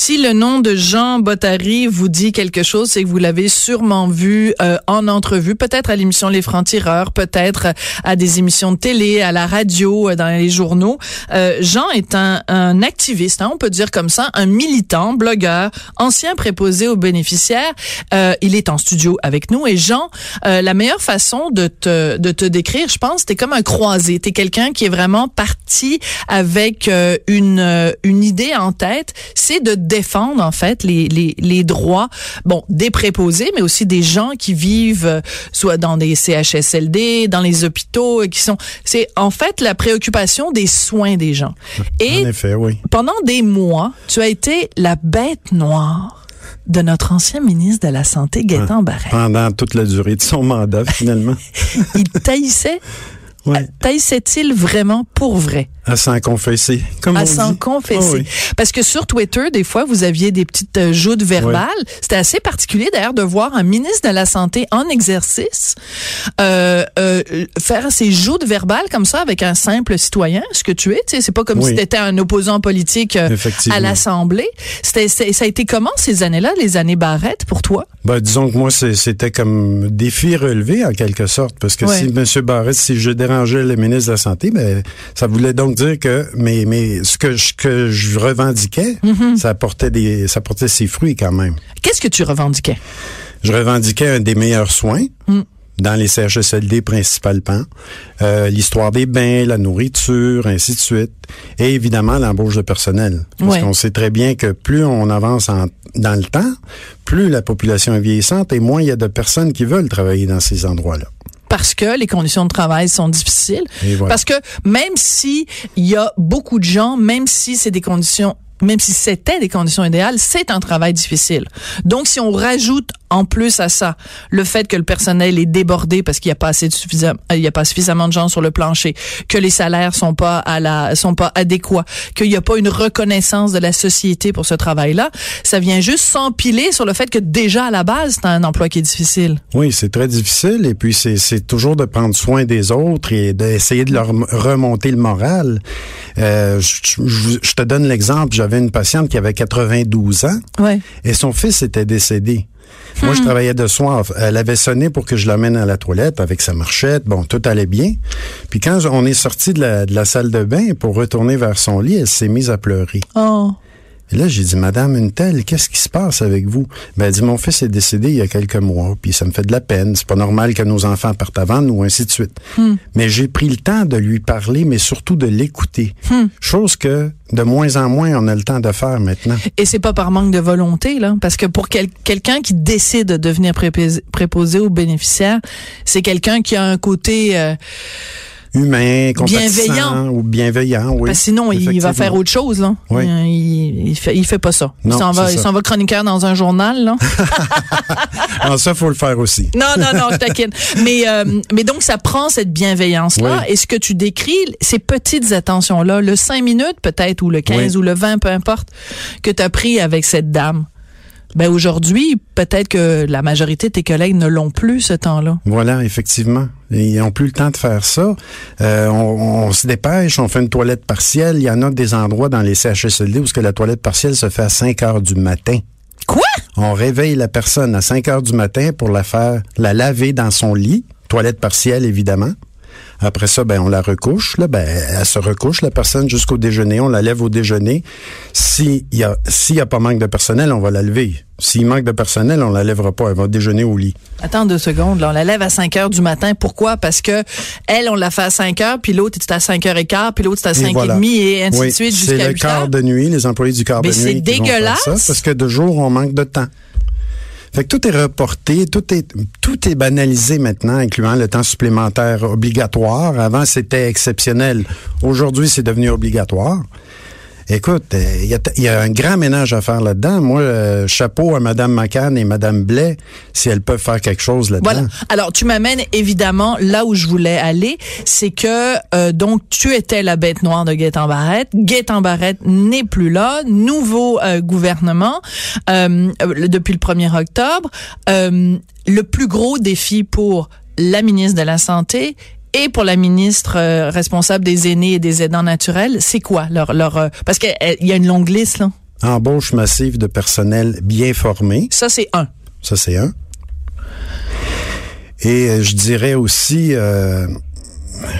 Si le nom de Jean Bottary vous dit quelque chose, c'est que vous l'avez sûrement vu euh, en entrevue, peut-être à l'émission Les Francs-Tireurs, peut-être à des émissions de télé, à la radio, euh, dans les journaux. Euh, Jean est un, un activiste, hein, on peut dire comme ça, un militant, blogueur, ancien préposé aux bénéficiaires. il est en studio avec nous. Et Jean, la meilleure façon de te, de te décrire, je pense, t'es comme un croisé. T'es quelqu'un qui est vraiment parti avec une, une idée en tête, c'est de défendre en fait les, les, les droits, bon, des préposés, mais aussi des gens qui vivent euh, soit dans des CHSLD, dans les hôpitaux, qui sont, c'est en fait la préoccupation des soins des gens. Et en effet, oui. pendant des mois, tu as été la bête noire de notre ancien ministre de la Santé, Gaétan Barret. Pendant toute la durée de son mandat, finalement. Il taillissait. Ouais. Taillissait-il vraiment pour vrai? À s'en confesser. Comme à s'en confesser. Oh oui. Parce que sur Twitter, des fois, vous aviez des petites euh, joutes verbales. Oui. C'était assez particulier, d'ailleurs, de voir un ministre de la Santé en exercice euh, euh, faire ses joutes verbales comme ça avec un simple citoyen, ce que tu es. C'est pas comme oui. si tu étais un opposant politique euh, à l'Assemblée. C'était, ça a été comment ces années-là, les années Barrette, pour toi? Ben, disons que moi, c'était comme défi relevé, en quelque sorte. Parce que si M. Barrette, si je le ministre de la Santé, ben, ça voulait donc dire que mais mais ce que je, que je revendiquais, mm -hmm. ça portait des ça portait ses fruits quand même. Qu'est-ce que tu revendiquais? Je revendiquais un des meilleurs soins. Mm. Dans les CHSLD principalement, euh, l'histoire des bains, la nourriture, ainsi de suite, et évidemment l'embauche de personnel. Parce ouais. qu'on sait très bien que plus on avance en, dans le temps, plus la population est vieillissante et moins il y a de personnes qui veulent travailler dans ces endroits-là parce que les conditions de travail sont difficiles. Voilà. Parce que même si il y a beaucoup de gens, même si c'est des conditions même si c'était des conditions idéales, c'est un travail difficile. Donc, si on rajoute en plus à ça le fait que le personnel est débordé parce qu'il n'y a pas assez de suffisamment, il y a pas suffisamment de gens sur le plancher, que les salaires sont pas à la, sont pas adéquats, qu'il n'y a pas une reconnaissance de la société pour ce travail-là, ça vient juste s'empiler sur le fait que déjà à la base c'est un emploi qui est difficile. Oui, c'est très difficile et puis c'est toujours de prendre soin des autres et d'essayer de leur remonter le moral. Euh, je, je te donne l'exemple. J'avais une patiente qui avait 92 ans ouais. et son fils était décédé. Moi, je travaillais de soir. Elle avait sonné pour que je l'amène à la toilette avec sa marchette. Bon, tout allait bien. Puis quand on est sorti de la, de la salle de bain pour retourner vers son lit, elle s'est mise à pleurer. Oh. Et là, j'ai dit, Madame une telle, qu'est-ce qui se passe avec vous? Ben, elle dit, mon fils est décédé il y a quelques mois, puis ça me fait de la peine. C'est pas normal que nos enfants partent avant nous, ainsi de suite. Hmm. Mais j'ai pris le temps de lui parler, mais surtout de l'écouter. Hmm. Chose que de moins en moins on a le temps de faire maintenant. Et c'est pas par manque de volonté, là, parce que pour quel quelqu'un qui décide de devenir préposé, préposé aux bénéficiaires, c'est quelqu'un qui a un côté euh, humain, bienveillant ou bienveillant, oui. Parce sinon, il va faire autre chose, là. Oui. Il, il, fait, il fait pas ça. Non, il s'en va, ça. chroniqueur dans un journal, là. non, ça, faut le faire aussi. Non, non, non, je taquine. mais, euh, mais donc, ça prend cette bienveillance-là. Oui. Et ce que tu décris, ces petites attentions-là, le 5 minutes peut-être, ou le 15 Oui. ou le 20, peu importe, que tu as pris avec cette dame? Ben aujourd'hui, peut-être que la majorité de tes collègues ne l'ont plus ce temps-là. Voilà, effectivement. Ils n'ont plus le temps de faire ça. Euh, on, on, se dépêche, on fait une toilette partielle. Il y en a des endroits dans les CHSLD où ce que la toilette partielle se fait à 5 heures du matin. Quoi? On réveille la personne à 5 heures du matin pour la faire, la laver dans son lit. Toilette partielle, évidemment. Après ça, ben on la recouche. Là, ben elle se recouche la personne jusqu'au déjeuner. On la lève au déjeuner. S'il y a s'il y a pas manque de personnel, on va la lever. S'il manque de personnel, on la lèvera pas. Elle va déjeuner au lit. Attends deux secondes. Là. On la lève à 5 heures du matin. Pourquoi? Parce que elle, on la fait à 5 heures, puis l'autre est à 5 heures et quart, puis l'autre est à 5 et, demi, et ainsi de suite jusqu'à 8 C'est le quart de nuit, les employés du quart Mais de nuit. c'est dégueulasse. Ça, parce que de jour, on manque de temps. Fait que tout est reporté, tout est tout est banalisé maintenant, incluant le temps supplémentaire obligatoire. Avant, c'était exceptionnel. Aujourd'hui, c'est devenu obligatoire. Écoute, il euh, y, a un grand ménage à faire là-dedans. Moi, euh, chapeau à Mme McCann et Mme Blais, si elles peuvent faire quelque chose là-dedans. Voilà. Alors, tu m'amènes évidemment là où je voulais aller, c'est que euh, donc tu étais la bête noire de Gaétan Barrette. Gaétan Barrette n'est plus là. Nouveau gouvernement depuis le 1er octobre. le plus gros défi pour la ministre de la Santé et pour la ministre euh, responsable des aînés et des aidants naturels, c'est quoi leur leur euh, parce qu'il y a une longue liste là. Embauche massive de personnel bien formé. Ça c'est un. Ça c'est un. Et euh, je dirais aussi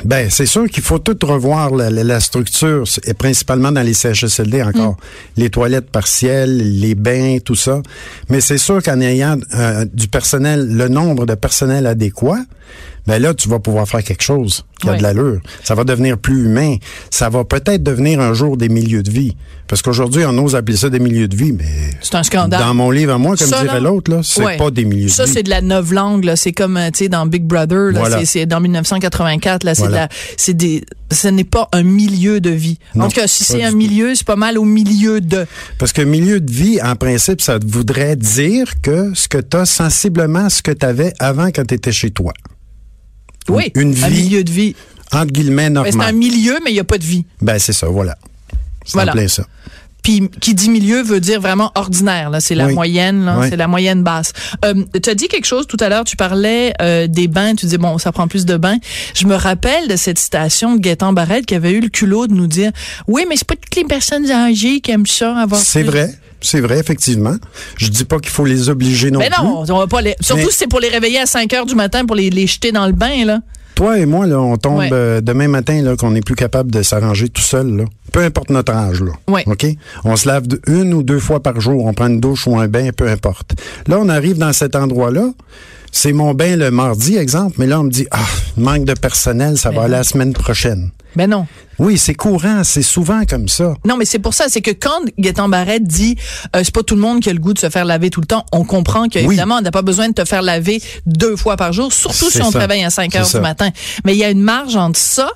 ben, c'est sûr qu'il faut tout revoir la, structure, et principalement dans les CHSLD encore. Mm. Les toilettes partielles, les bains, tout ça. Mais c'est sûr qu'en ayant du personnel, le nombre de personnel adéquat, ben là, tu vas pouvoir faire quelque chose qui a de l'allure. Ça va devenir plus humain. Ça va peut-être devenir un jour des milieux de vie. Parce qu'aujourd'hui, on ose appeler ça des milieux de vie, mais... C'est un scandale. Dans mon livre à moi, comme dirait l'autre, là, c'est pas des milieux de vie. Ça, c'est de la neuve langue, là. C'est comme, euh, tu sais, dans Big Brother, là. C'est dans 1984, là. C'est de la... C'est des... Ce n'est pas un milieu de vie. en tout cas, si c'est un milieu, c'est pas mal au milieu de... Parce que milieu de vie, en principe, ça voudrait dire que ce que tu as sensiblement ce que tu avais avant quand tu étais chez toi. Oui, une vie, un milieu de vie. Entre guillemets, normal. c'est un milieu, mais il n'y a pas de vie. Ben, c'est ça, voilà. C'est voilà. plein ça. Puis qui dit milieu veut dire vraiment ordinaire. Là, c'est la moyenne, là, c'est la moyenne basse. Euh, tu as dit quelque chose tout à l'heure. Tu parlais euh, des bains. Tu dis bon, ça prend plus de bains. Je me rappelle de cette citation de Gaëtan Barrette qui avait eu le culot de nous dire oui, mais c'est pas toutes les personnes âgées qui aiment ça avoir. C'est vrai. C'est vrai, effectivement. Je dis pas qu'il faut les obliger non mais non, on va pas les... Surtout si c'est pour les réveiller à 5 heures du matin pour les, les jeter dans le bain, là. Toi et moi, là, on tombe euh, demain matin là, qu'on n'est plus capable de s'arranger tout seul. Là. Peu importe notre âge. Là. OK? On se lave une ou deux fois par jour. On prend une douche ou un bain, peu importe. Là, on arrive dans cet endroit-là. C'est mon bain le mardi, exemple, mais là, on me dit, ah, manque de personnel, ça va aller la semaine prochaine. Ben non. Oui, c'est courant, c'est souvent comme ça. Non, mais c'est pour ça, c'est que quand Gaëtan Barrette dit euh, c'est pas tout le monde qui a le goût de se faire laver tout le temps, on comprend qu'évidemment, on n'a pas besoin de te faire laver deux fois par jour, surtout si on travaille à 5 heures du matin. Mais il y a une marge entre ça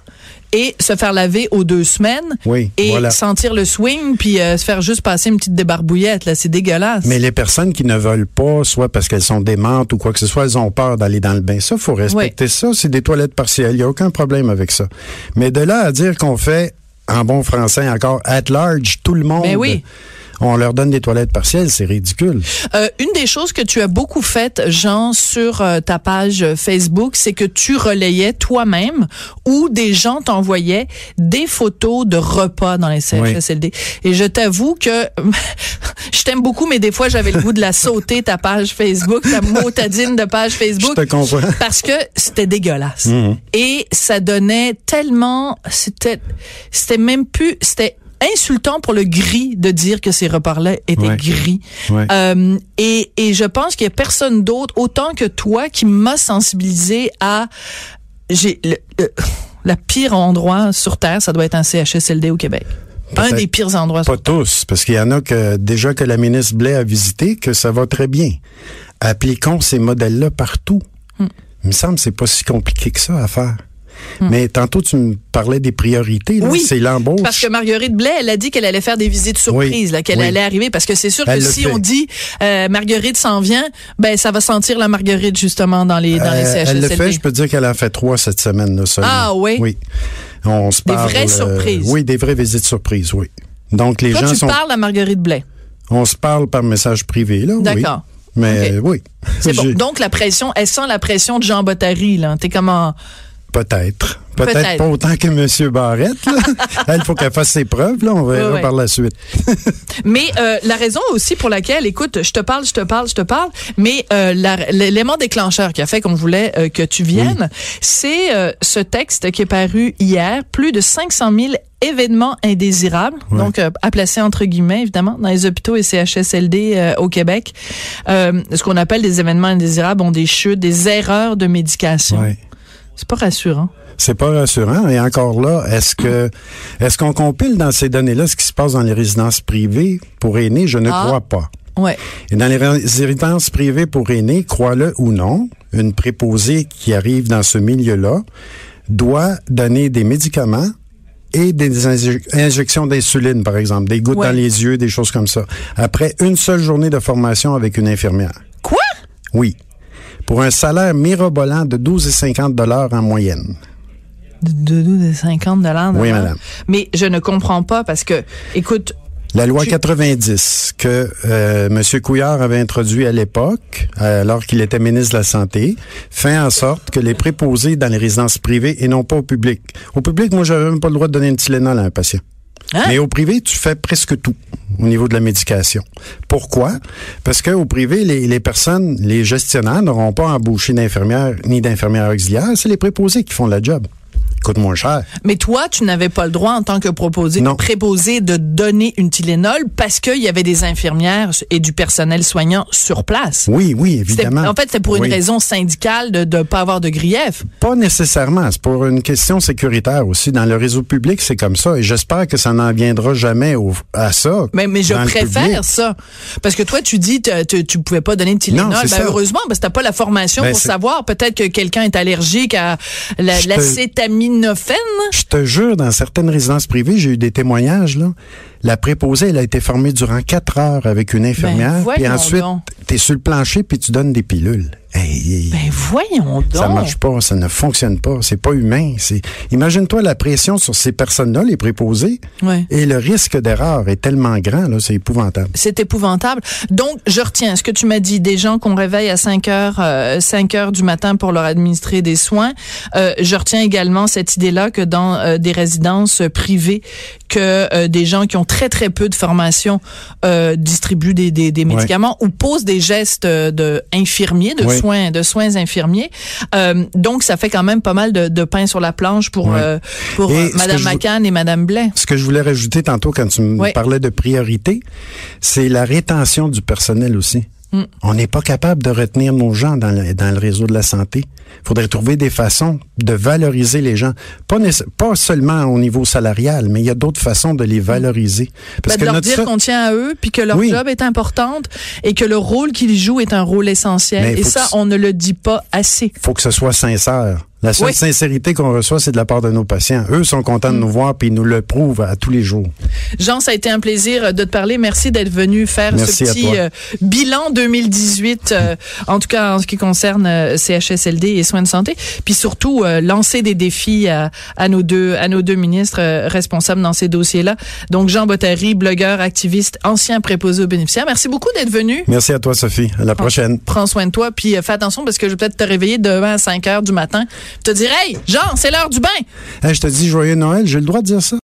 et se faire laver aux deux semaines oui, et sentir le swing puis euh, se faire juste passer une petite débarbouillette là c'est dégueulasse. Mais les personnes qui ne veulent pas soit parce qu'elles sont démentes ou quoi que ce soit elles ont peur d'aller dans le bain. Ça faut respecter ça. C'est des toilettes partielles. Il y a aucun problème avec ça. Mais de là à dire qu'on fait en bon français encore at large tout le monde. Ben on leur donne des toilettes partielles, c'est ridicule. Euh, une des choses que tu as beaucoup faites, Jean, sur euh, ta page Facebook, c'est que tu relayais toi-même ou des gens t'envoyaient des photos de repas dans les CHSLD. Et je t'avoue que je t'aime beaucoup, mais des fois, j'avais le goût de la sauter, ta page Facebook, ta motadine de page Facebook. Je te comprends. Parce que c'était dégueulasse. Mhm. Et ça donnait tellement, c'était, c'était même plus, c'était insultant pour le gris de dire que ces repas-là étaient gris. Euh, et, et je pense qu'il y a personne d'autre autant que toi qui m'a sensibilisé à j'ai le, la pire endroit sur terre, ça doit être un CHSLD au Québec. Un des pires endroits. Pas tous, parce qu'il y en a que déjà que la ministre Blais a visité, que ça va très bien. Appliquons ces modèles-là partout. Hmm. Il me semble que c'est pas si compliqué que ça à faire. Hmm. Mais tantôt, tu me parlais des priorités. Oui, c'est l'embauche. Parce que Marguerite Blais, elle a dit qu'elle allait faire des visites surprises, qu'elle allait arriver. Parce que c'est sûr que si on dit euh, Marguerite s'en vient, ben ça va sentir la Marguerite justement dans les dans les CHSLD. Elle le fait. Je peux dire qu'elle en fait trois cette semaine là Ah oui? Oui. On se parle. Des vraies euh, surprises. Oui, des vraies visites surprises. Oui. Donc les Toi, gens tu parles à Marguerite Blais. On se parle par message privé là. D'accord. Mais oui. C'est bon. Donc la pression, elle sent la pression de Jean Bottary là. T'es comment Peut-être. Peut-être pas autant que M. Barrette. Elle, faut qu'elle fasse ses preuves. Là, on verra par la suite. mais euh, la raison aussi pour laquelle, écoute, je te parle, je te parle, je te parle, mais euh, l'élément déclencheur qui a fait qu'on voulait euh, que tu viennes, c'est ce texte qui est paru hier, plus de 500 000 événements indésirables, donc à placer entre guillemets évidemment dans les hôpitaux et CHSLD au Québec. ce qu'on appelle des événements indésirables ont des chutes, des erreurs de médication. C'est pas rassurant. C'est pas rassurant. Et encore là, est-ce que est-ce qu'on compile dans ces données-là ce qui se passe dans les résidences privées pour aînés? Je ne ah. crois pas. Ouais. Et dans les résidences privées pour aînés, crois-le ou non, une préposée qui arrive dans ce milieu-là doit donner des médicaments et des injections d'insuline, par exemple, des gouttes dans les yeux, des choses comme ça, après une seule journée de formation avec une infirmière. Quoi? Oui. Pour un salaire mirobolant de 12,50 dollars en moyenne de 12 50 dollars. Oui, madame. Mais je ne comprends pas parce que, écoute, la loi 90 que euh, M. Couillard avait introduit à l'époque, alors qu'il était ministre de la Santé, fait en sorte que les préposés dans les résidences privées et non pas au public. Au public, moi, j'avais même pas le droit de donner une Tylenol à un patient. Hein? Mais au privé, tu fais presque tout au niveau de la médication. Pourquoi? Parce qu'au privé, les, personnes, les gestionnaires n'auront pas embauché d'infirmières ni d'infirmières auxiliaires. C'est les préposés qui font la job coûte moins cher. Mais toi, tu n'avais pas le droit en tant que proposé, préposé de donner une Tylenol parce qu'il y avait des infirmières et du personnel soignant sur place. Oui, oui, évidemment. En fait, c'est pour une raison syndicale de ne pas avoir de grief. Pas nécessairement. C'est pour une question sécuritaire aussi. Dans le réseau public, c'est comme ça. Et j'espère que ça n'en viendra jamais à ça. Mais, mais je préfère ça. Parce que toi, tu dis que tu ne pouvais pas donner une Tylenol. Non, ben, heureusement, parce que tu n'as pas la formation ben, pour savoir. Peut-être que quelqu'un est allergique à l'acétamine je te jure, dans certaines résidences privées, j'ai eu des témoignages, là. La préposée, elle a été formée durant quatre heures avec une infirmière. Ben, puis ensuite, tu es sur le plancher puis tu donnes des pilules. ben voyons donc. Ça marche pas, ça ne fonctionne pas, c'est pas humain. C'est imagine-toi la pression sur ces personnes-là, les préposés, et le risque d'erreur est tellement grand là, c'est épouvantable. C'est épouvantable. Donc je retiens ce que tu m'as dit, des gens qu'on réveille à 5 heures, euh, 5 heures du matin pour leur administrer des soins. Euh, je retiens également cette idée-là que dans euh, des résidences privées, que euh, des gens qui ont très très peu de formation euh, distribuent des, des, des médicaments ou posent des gestes de infirmiers, de soins, de soins infirmiers. Euh, donc ça fait quand même pas mal de, de pain sur la planche pour euh, pour Madame McCann et Madame Blais. Ce que je voulais rajouter tantôt quand tu me parlais de priorité, c'est la rétention du personnel aussi. Mm. On n'est pas capable de retenir nos gens dans le, dans le réseau de la santé. Il faudrait trouver des façons de valoriser les gens. Pas, pas seulement au niveau salarial, mais il y a d'autres façons de les mm. valoriser. Parce ben, de leur dire qu'on tient à eux, puis que leur job est important et que le rôle qu'ils jouent est un rôle essentiel. et ça, on ne le dit pas assez. Il faut que ce soit sincère. La seule sincérité qu'on reçoit, c'est de la part de nos patients. Eux sont contents de nous mm. voir puis ils nous le prouvent à tous les jours. Jean, ça a été un plaisir de te parler. Merci d'être venu faire ce petit euh, bilan 2018, euh, en tout cas en ce qui concerne euh, CHSLD et soins de santé, puis surtout lancer des défis à, nos deux à nos deux ministres responsables dans ces dossiers-là. Donc Jean Bottary, blogueur, activiste, ancien préposé aux bénéficiaires. Merci beaucoup d'être venu. Merci à toi, Sophie. À la prochaine. Prends soin de toi, puis fais attention parce que je vais peut-être te réveiller demain à 5 heures du matin te dire, hey, Jean, c'est l'heure du bain. je te dis joyeux Noël, j'ai le droit de dire ça.